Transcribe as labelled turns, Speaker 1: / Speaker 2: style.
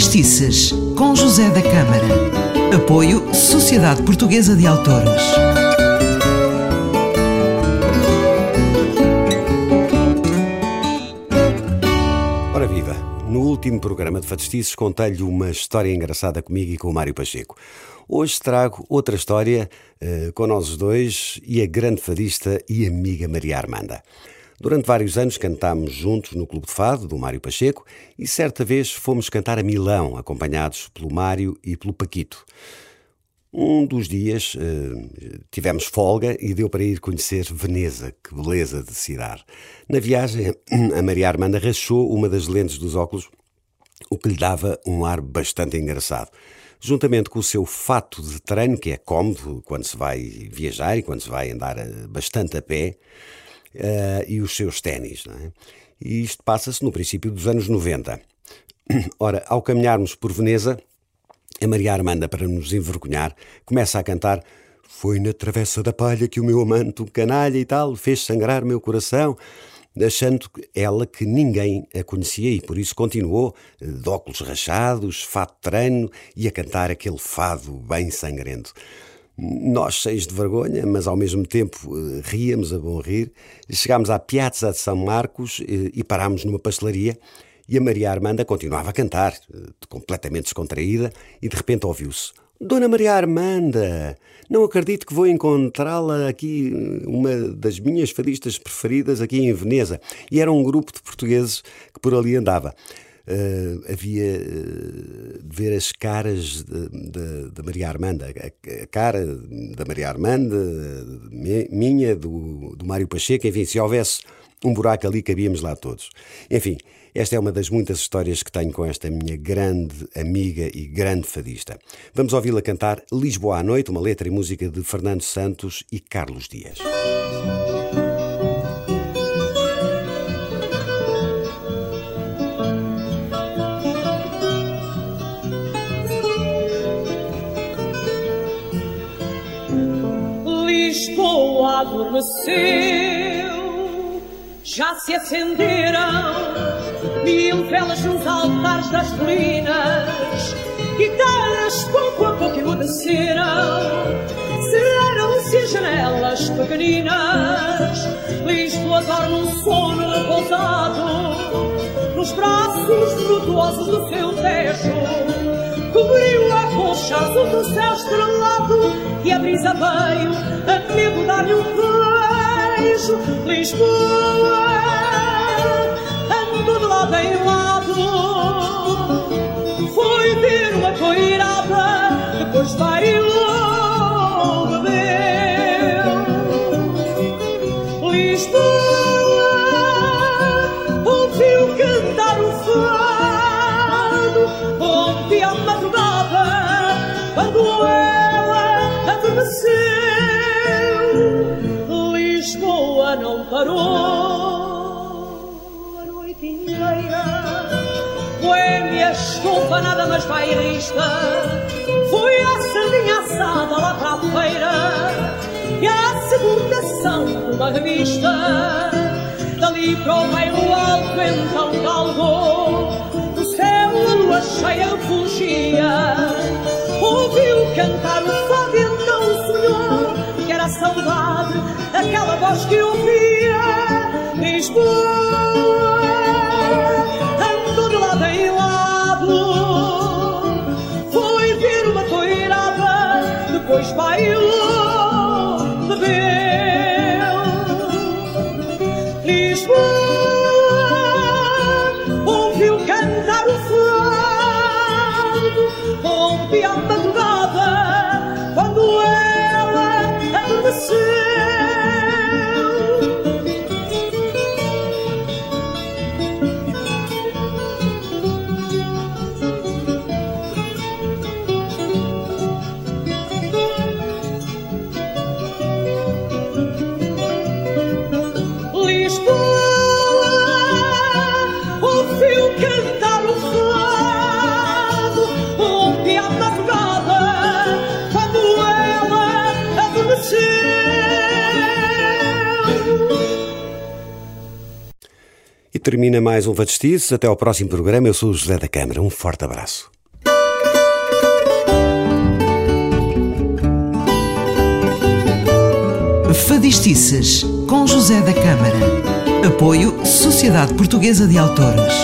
Speaker 1: Fadistices, com José da Câmara. Apoio Sociedade Portuguesa de Autores.
Speaker 2: Ora viva! No último programa de Fadistices contei-lhe uma história engraçada comigo e com o Mário Pacheco. Hoje trago outra história uh, com nós dois e a grande fadista e amiga Maria Armanda. Durante vários anos cantámos juntos no Clube de Fado, do Mário Pacheco, e certa vez fomos cantar a Milão, acompanhados pelo Mário e pelo Paquito. Um dos dias uh, tivemos folga e deu para ir conhecer Veneza, que beleza de cidade. Na viagem, a Maria Armanda rachou uma das lentes dos óculos, o que lhe dava um ar bastante engraçado. Juntamente com o seu fato de treino, que é cómodo quando se vai viajar e quando se vai andar eh, bastante a pé, uh, e os seus ténis. É? E isto passa-se no princípio dos anos 90. Ora, ao caminharmos por Veneza, a Maria Armanda, para nos envergonhar, começa a cantar Foi na travessa da palha que o meu amante, um canalha e tal, fez sangrar meu coração, achando ela que ninguém a conhecia e por isso continuou, eh, de óculos rachados, fato treino e a cantar aquele fado bem sangrento. Nós, cheios de vergonha, mas ao mesmo tempo eh, ríamos a bom rir, chegámos à Piazza de São Marcos eh, e parámos numa pastelaria. E a Maria Armanda continuava a cantar, eh, completamente descontraída, e de repente ouviu-se: Dona Maria Armanda, não acredito que vou encontrá-la aqui, uma das minhas fadistas preferidas aqui em Veneza. E era um grupo de portugueses que por ali andava uh, havia uh, de ver as caras da Maria Armanda, a, a, cara da Maria Armanda, minha, do, do Mário Pacheco, enfim, se houvesse um buraco ali, cabíamos lá todos. Enfim, esta é uma das muitas histórias que tenho com esta minha grande amiga e grande fadista. Vamos ouvi-la cantar Lisboa à Noite, uma letra e música de Fernando Santos e Carlos Dias.
Speaker 3: Adormeceu, já se acenderam mil velas nos altares das colinas, guitarras pouco a pouco emudeceram, cerraram-se as janelas pequeninas, Lisboa dorme um sono repousado, nos braços frutuosos do seu tejo, cobriu a colcha azul do céu estrelado e a brisa veio a medo dar-lhe um beijo. Lisboa andou de lado em lado, foi ver uma coirada, depois bailou, bebeu. Lisboa a noite inteira. Boêmia, estufa, nada mais bairrista. Foi a sardinha assada lá para a feira. E a segunda de uma revista. Dali para o bairro alto então galgou. Do céu a lua cheia fugia. Ouviu cantar o fado então sonhou que era saudade aquela voz que ouvia Lisboa andou de lado. Em lado foi ver uma toirada depois bailou bebeu Lisboa ouviu cantar o fado ouvi a
Speaker 2: termina mais um Fadestices. Até ao próximo programa. Eu sou o José da Câmara. Um forte abraço.
Speaker 1: Fadistices com José da Câmara. Apoio Sociedade Portuguesa de Autores.